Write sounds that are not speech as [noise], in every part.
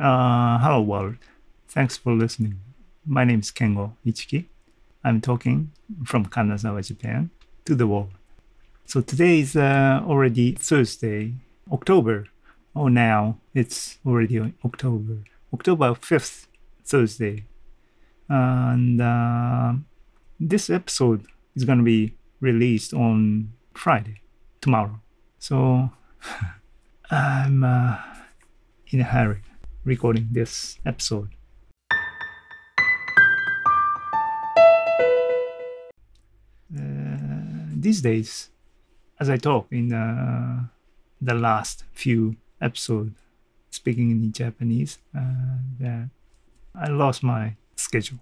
Uh, hello world. Thanks for listening. My name is Kengo Ichiki. I'm talking from Kanazawa, Japan to the world. So today is uh, already Thursday, October. Oh, now it's already October. October 5th, Thursday. And uh, this episode is going to be released on Friday, tomorrow. So [laughs] I'm uh, in a hurry recording this episode. Uh, these days, as I talk in uh, the last few episodes, speaking in Japanese, uh, I lost my schedule.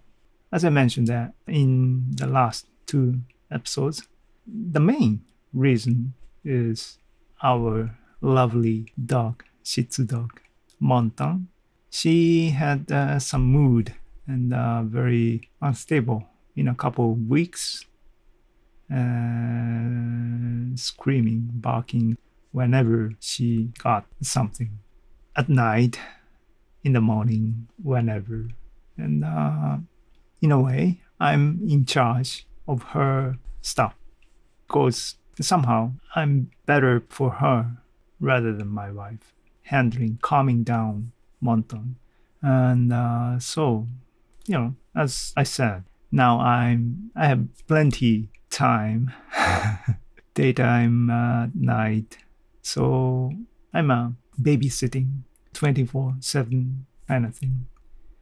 As I mentioned that in the last two episodes, the main reason is our lovely dog, Shih Tzu dog, Montan. She had uh, some mood and uh, very unstable in a couple of weeks, uh, screaming, barking whenever she got something at night, in the morning, whenever. And uh, in a way, I'm in charge of her stuff because somehow I'm better for her rather than my wife, handling, calming down Monton. And uh, so, you know, as I said, now I'm I have plenty time, [laughs] daytime, uh, night. So I'm a babysitting 24 7 kind of thing.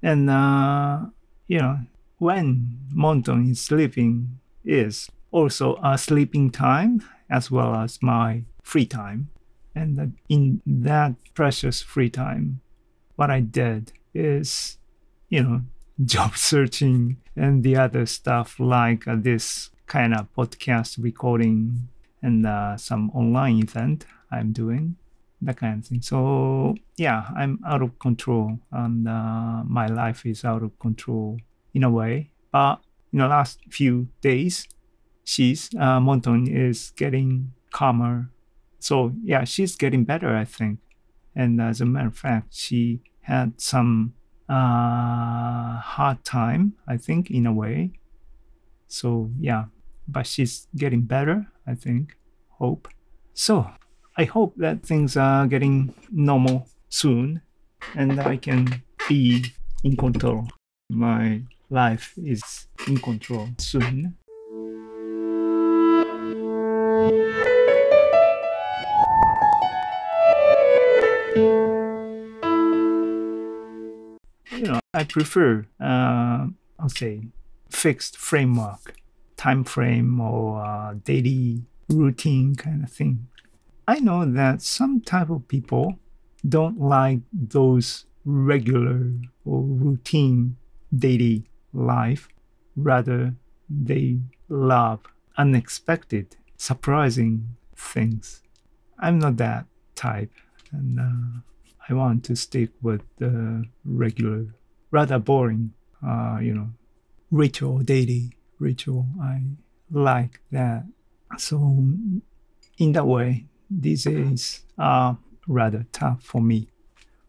And, uh, you know, when Monton is sleeping is also a sleeping time as well as my free time. And in that precious free time, what I did is, you know, [laughs] job searching and the other stuff like uh, this kind of podcast recording and uh, some online event I'm doing, that kind of thing. So yeah, I'm out of control and uh, my life is out of control in a way. But in the last few days, she's uh, Monton is getting calmer. So yeah, she's getting better, I think. And as a matter of fact, she had some uh, hard time, I think, in a way. So yeah, but she's getting better, I think. Hope. So I hope that things are getting normal soon, and I can be in control. My life is in control soon. I prefer, uh, I'll say, fixed framework, time frame, or uh, daily routine kind of thing. I know that some type of people don't like those regular or routine daily life. Rather, they love unexpected, surprising things. I'm not that type, and uh, I want to stick with the regular, rather boring, uh, you know, ritual, daily ritual. I like that. So, in that way, these days are rather tough for me.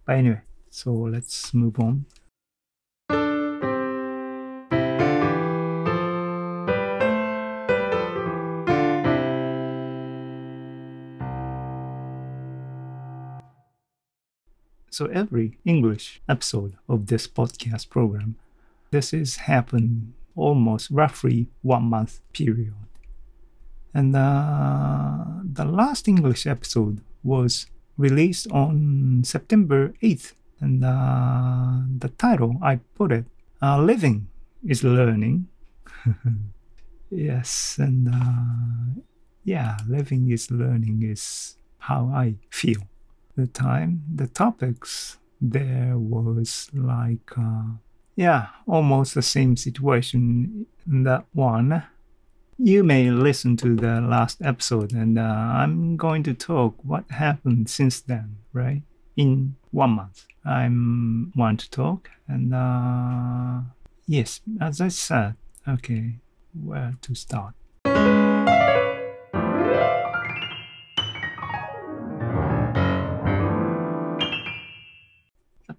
But anyway, so let's move on. So every English episode of this podcast program, this is happened almost roughly one month period. And uh, the last English episode was released on September 8th. And uh, the title I put it, uh, Living is Learning. [laughs] yes, and uh, yeah, living is learning is how I feel the time, the topics there was like, uh, yeah, almost the same situation in that one. You may listen to the last episode, and uh, I'm going to talk what happened since then, right? In one month, I'm want to talk, and uh, yes, as I said, okay, where to start?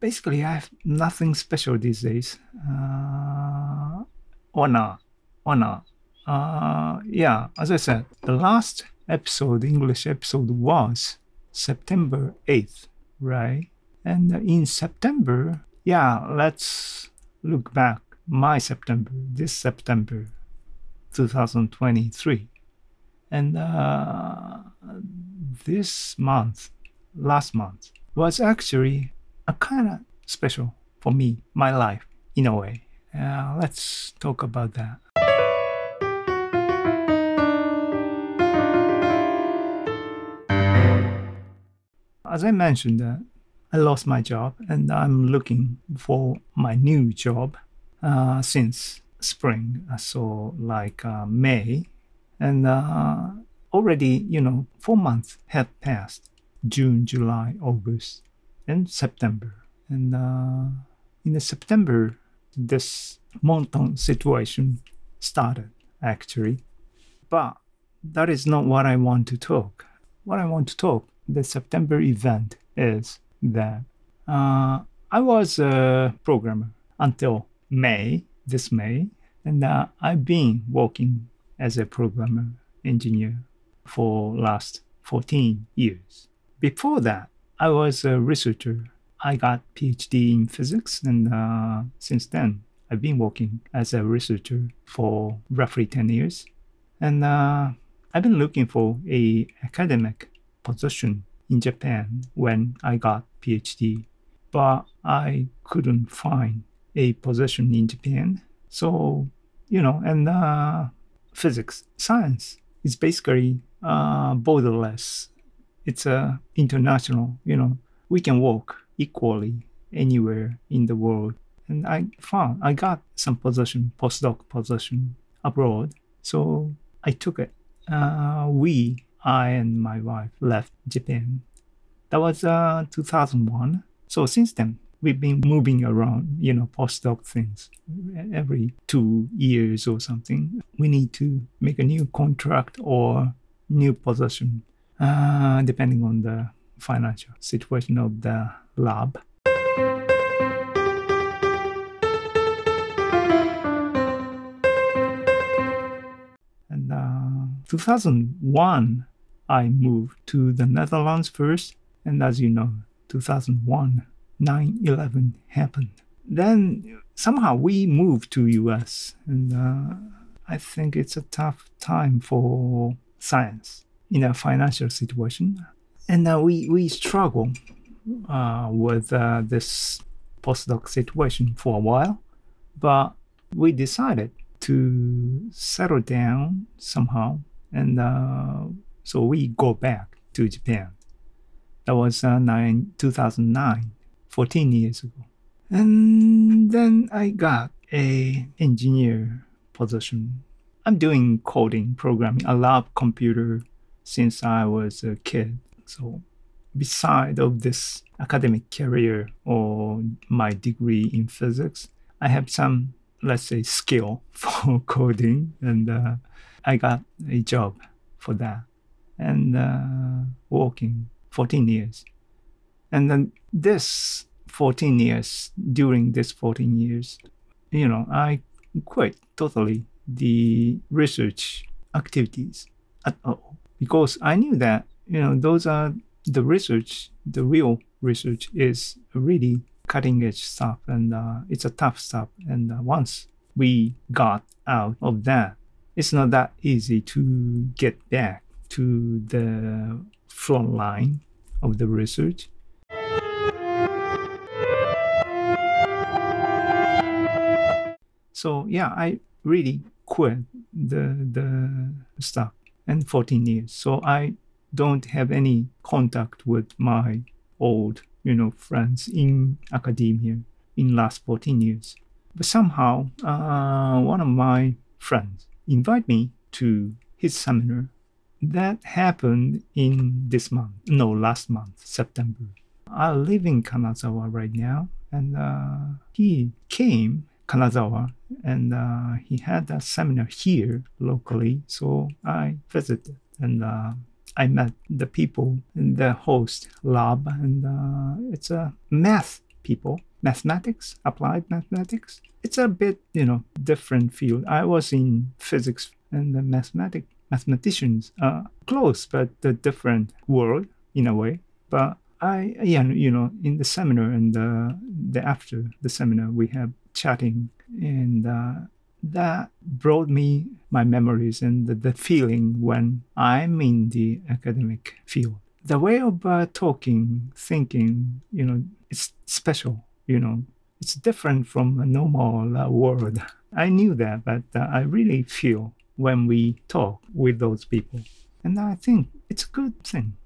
Basically, I have nothing special these days. Uh, or not. Or not. Uh, yeah, as I said, the last episode, English episode, was September 8th, right? And in September, yeah, let's look back. My September, this September 2023. And uh, this month, last month, was actually a kind of special for me, my life, in a way. Uh, let's talk about that. As I mentioned, uh, I lost my job and I'm looking for my new job uh, since spring, so like uh, May, and uh, already you know four months have passed: June, July, August, and September. And uh, in September, this monsoon situation started actually, but that is not what I want to talk. What I want to talk the September event is that uh, I was a programmer until May, this May, and uh, I've been working as a programmer engineer for last 14 years. Before that, I was a researcher. I got PhD in physics, and uh, since then, I've been working as a researcher for roughly 10 years. And uh, I've been looking for a academic position in Japan when I got PhD, but I couldn't find a position in Japan. So, you know, and uh, physics, science is basically uh, borderless. It's a international, you know, we can work equally anywhere in the world. And I found I got some position, postdoc position abroad. So I took it. Uh, we I and my wife left Japan. That was uh, 2001. So since then, we've been moving around, you know, postdoc things every two years or something. We need to make a new contract or new position, uh, depending on the financial situation of the lab. And uh, 2001, I moved to the Netherlands first, and as you know, 2001, 9/11 happened. Then somehow we moved to US, and uh, I think it's a tough time for science in a financial situation, and uh, we we struggle uh, with uh, this postdoc situation for a while, but we decided to settle down somehow, and uh, so we go back to Japan. That was uh, nine, 2009, 14 years ago. And then I got a engineer position. I'm doing coding, programming. I love computer since I was a kid. So beside of this academic career or my degree in physics, I have some, let's say, skill [laughs] for coding, and uh, I got a job for that and uh, working 14 years. And then this 14 years, during this 14 years, you know, I quit totally the research activities at all because I knew that, you know, those are the research, the real research is really cutting edge stuff and uh, it's a tough stuff. And uh, once we got out of that, it's not that easy to get back to the front line of the research. So yeah, I really quit the the stuff and 14 years. So I don't have any contact with my old, you know, friends in academia in last 14 years. But somehow, uh, one of my friends invited me to his seminar that happened in this month, no, last month, September. I live in Kanazawa right now, and uh, he came Kanazawa, and uh, he had a seminar here locally. So I visited, and uh, I met the people in the host lab, and uh, it's a math people. Mathematics, applied mathematics, it's a bit, you know, different field. I was in physics and the mathematic mathematicians are close but the different world in a way. But I, yeah, you know, in the seminar and the, the after the seminar, we have chatting, and uh, that brought me my memories and the, the, feeling when I'm in the academic field. The way of uh, talking, thinking, you know, it's special. You know, it's different from a normal uh, world. I knew that, but uh, I really feel when we talk with those people, and I think it's a good thing.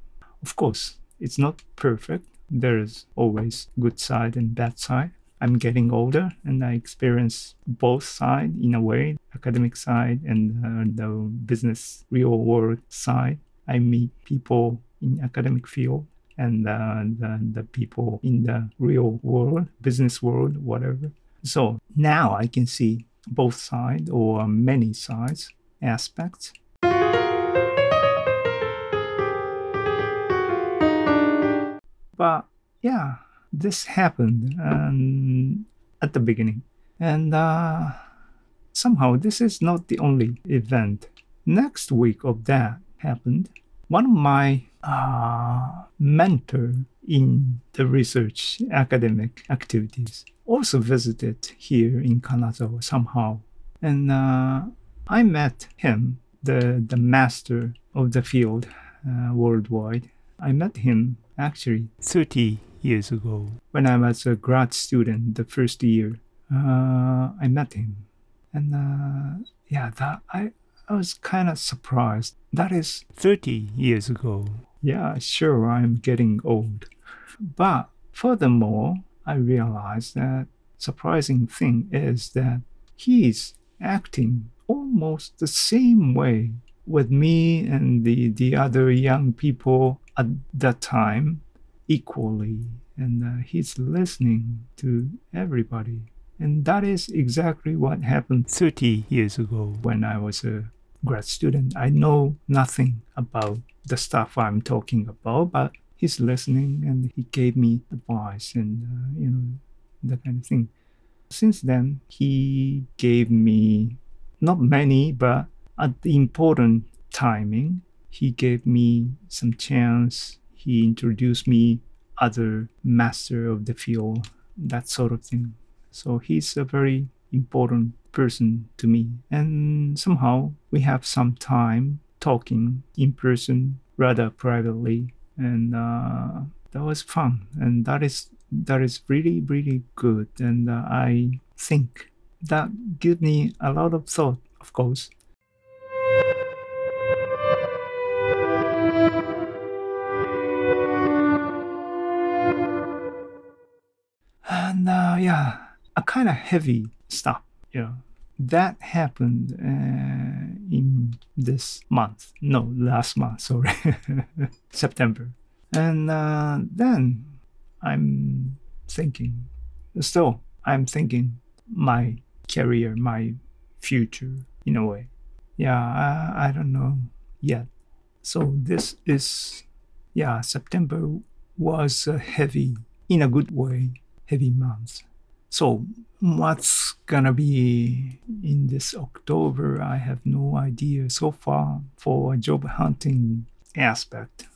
Of course, it's not perfect. There's always good side and bad side. I'm getting older and I experience both side in a way, academic side and uh, the business real world side. I meet people in academic field and uh, the, the people in the real world, business world, whatever. So now I can see both sides or many sides aspects But yeah, this happened um, at the beginning. And uh, somehow this is not the only event. Next week of that happened. One of my uh, mentor in the research academic activities also visited here in Kanazawa somehow. And uh, I met him, the, the master of the field uh, worldwide. I met him actually 30 years ago when I was a grad student the first year. Uh, I met him, and uh, yeah, that I I was kind of surprised. That is 30 years ago. Yeah, sure, I'm getting old, but furthermore, I realized that surprising thing is that he's acting almost the same way with me and the, the other young people at that time equally. And uh, he's listening to everybody. And that is exactly what happened 30 years ago when I was a grad student. I know nothing about the stuff I'm talking about, but he's listening and he gave me advice and, uh, you know, that kind of thing. Since then, he gave me not many, but at the important timing, he gave me some chance. He introduced me other master of the field, that sort of thing. So he's a very important person to me. And somehow we have some time talking in person, rather privately, and uh, that was fun. And that is that is really really good. And uh, I think that gives me a lot of thought, of course. Yeah, a kind of heavy stuff. You know, that happened uh, in this month. No, last month. Sorry, [laughs] September. And uh, then I'm thinking, still, I'm thinking my career, my future in a way. Yeah, I, I don't know yet. So this is, yeah, September was a heavy in a good way heavy months. So, what's gonna be in this October? I have no idea so far for a job hunting aspect.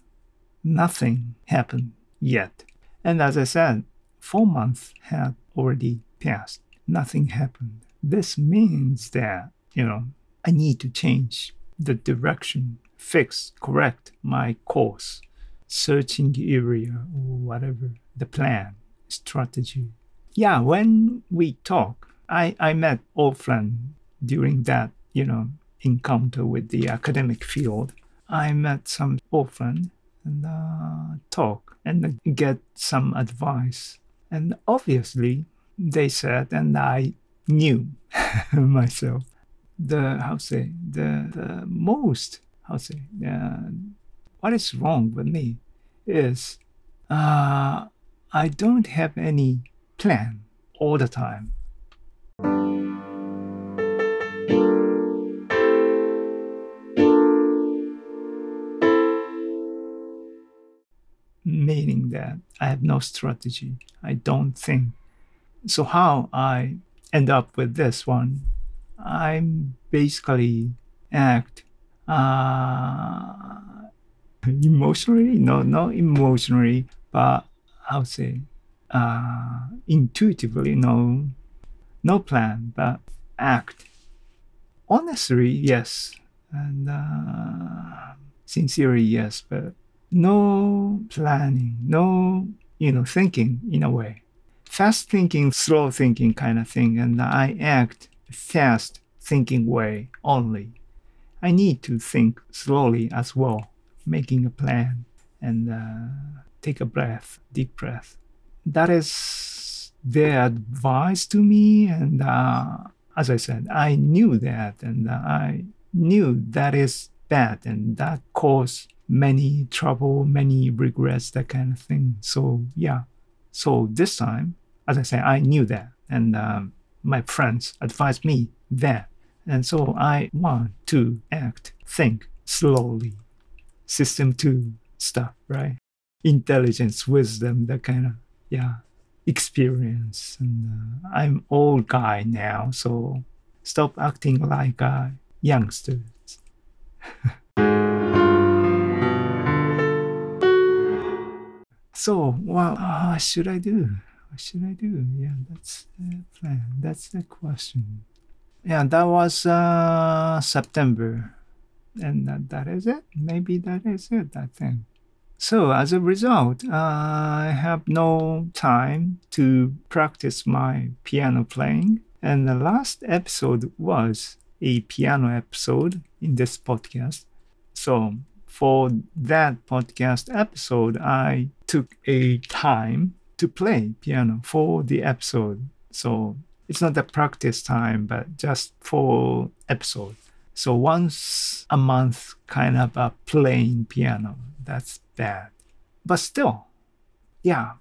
Nothing happened yet. And as I said, four months had already passed. Nothing happened. This means that, you know, I need to change the direction, fix, correct my course, searching area, or whatever the plan strategy. Yeah, when we talk, I, I met old friend during that, you know, encounter with the academic field. I met some old friend and uh, talk and get some advice. And obviously, they said, and I knew [laughs] myself, the how say the, the most how say uh, what is wrong with me is uh, I don't have any plan all the time. Meaning that I have no strategy. I don't think. So how I end up with this one, I'm basically act uh, emotionally, no, not emotionally, but I would say uh, intuitively, no, no plan, but act. Honestly, yes, and uh, sincerely, yes, but no planning, no, you know, thinking in a way. Fast thinking, slow thinking kind of thing, and I act fast thinking way only. I need to think slowly as well, making a plan and uh, take a breath, deep breath. That is their advice to me, and uh, as I said, I knew that, and I knew that is bad, and that caused many trouble, many regrets, that kind of thing. So yeah, so this time, as I said, I knew that, and um, my friends advised me that, and so I want to act, think slowly. System two stuff, right? Intelligence, wisdom, that kind of yeah experience. And uh, I'm old guy now, so stop acting like a youngster so, what uh, should I do? What should I do? Yeah, that's the plan. That's the question. Yeah, that was uh, September. And that, that is it. Maybe that is it, I think. So as a result, I have no time to practice my piano playing. And the last episode was a piano episode in this podcast. So for that podcast episode, I took a time to play piano for the episode. So it's not a practice time, but just for episode. So once a month, kind of a playing piano. That's bad. But still, yeah,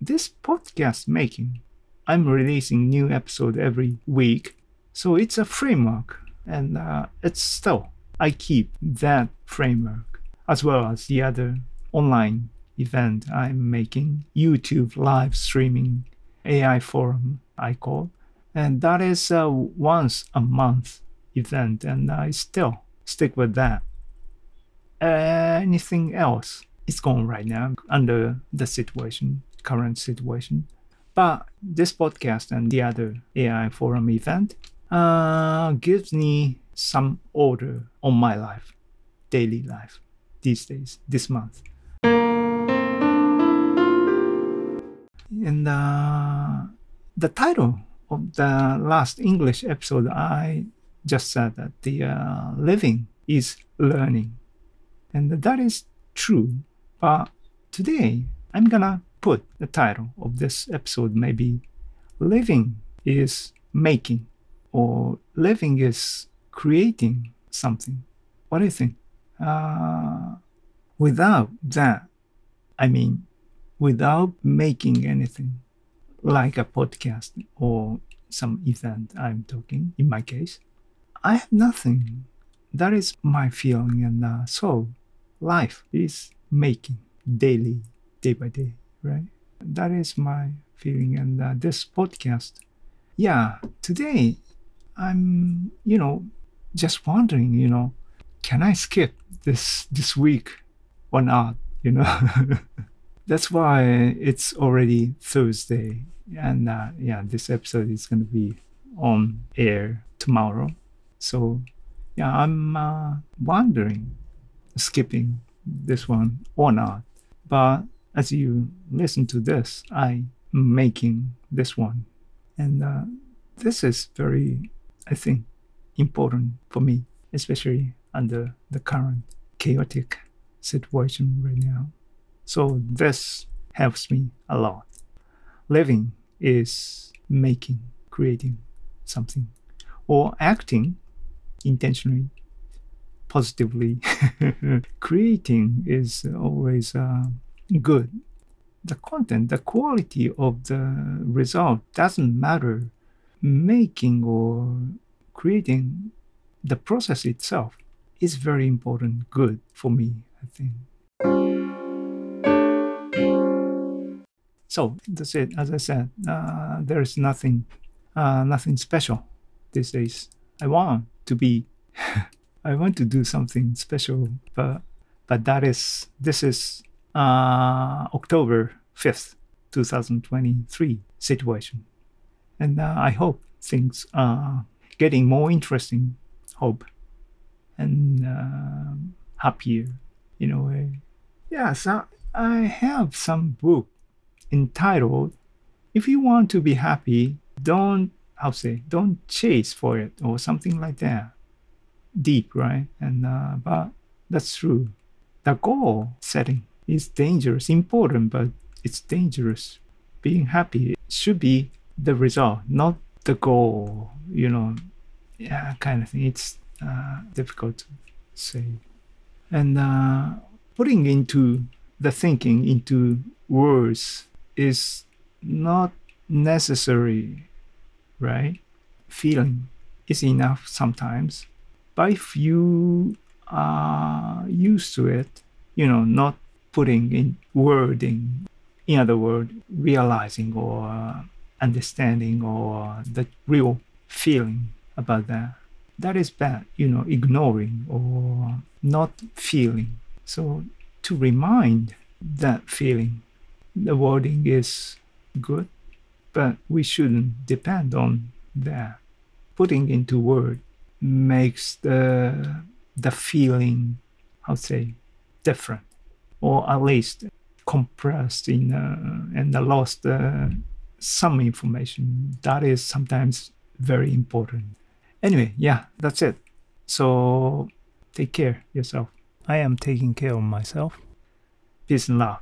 this podcast making, I'm releasing new episode every week. So it's a framework and uh, it's still, I keep that framework as well as the other online event I'm making, YouTube live streaming AI forum, I call. And that is a once a month event, and I still stick with that. Anything else? it's going right now under the situation, current situation. But this podcast and the other AI forum event uh, gives me some order on my life, daily life, these days, this month. And uh, the title of the last English episode, I just said that the uh, living is learning. And that is true but today, I'm gonna put the title of this episode maybe Living is Making or Living is Creating something. What do you think? Uh, without that, I mean, without making anything like a podcast or some event I'm talking, in my case, I have nothing. That is my feeling. And uh, so life is making daily, day by day, right? That is my feeling. And uh, this podcast, yeah, today I'm, you know, just wondering, you know, can I skip this this week or not? You know, [laughs] that's why it's already Thursday, and uh, yeah, this episode is gonna be on air tomorrow. So yeah, I'm uh, wondering, skipping this one or not. But as you listen to this, I'm making this one. And uh, this is very, I think, important for me, especially under the current chaotic situation right now. So this helps me a lot. Living is making, creating something, or acting intentionally positively. [laughs] Creating is always uh, good. The content, the quality of the result doesn't matter. Making or creating the process itself is very important, good for me, I think. So that's it. As I said, uh, there's nothing, uh, nothing special these days. I want to be, [laughs] I want to do something special, but but that is this is uh, October fifth, two thousand twenty-three situation, and uh, I hope things are getting more interesting. Hope and uh, happier in a way. Yeah, so I have some book entitled "If You Want to Be Happy, Don't how say don't chase for it" or something like that. Deep, right? And uh, but that's true. The goal setting is dangerous, important, but it's dangerous. Being happy should be the result, not the goal. You know, yeah, kind of thing. It's uh, difficult to say. And uh, putting into the thinking into words is not necessary, right? Feeling is enough sometimes. But uh, if you are used to it, you know, not putting in wording, in other words, realizing or uh, understanding or the real feeling about that, that is bad, you know, ignoring or not feeling. So to remind that feeling, the wording is good, but we shouldn't depend on that. Putting into word makes the the feeling, how say, different, or at least compressed in uh, and lost uh, some information. That is sometimes very important. Anyway, yeah, that's it. So take care yourself. I am taking care of myself. Peace and love.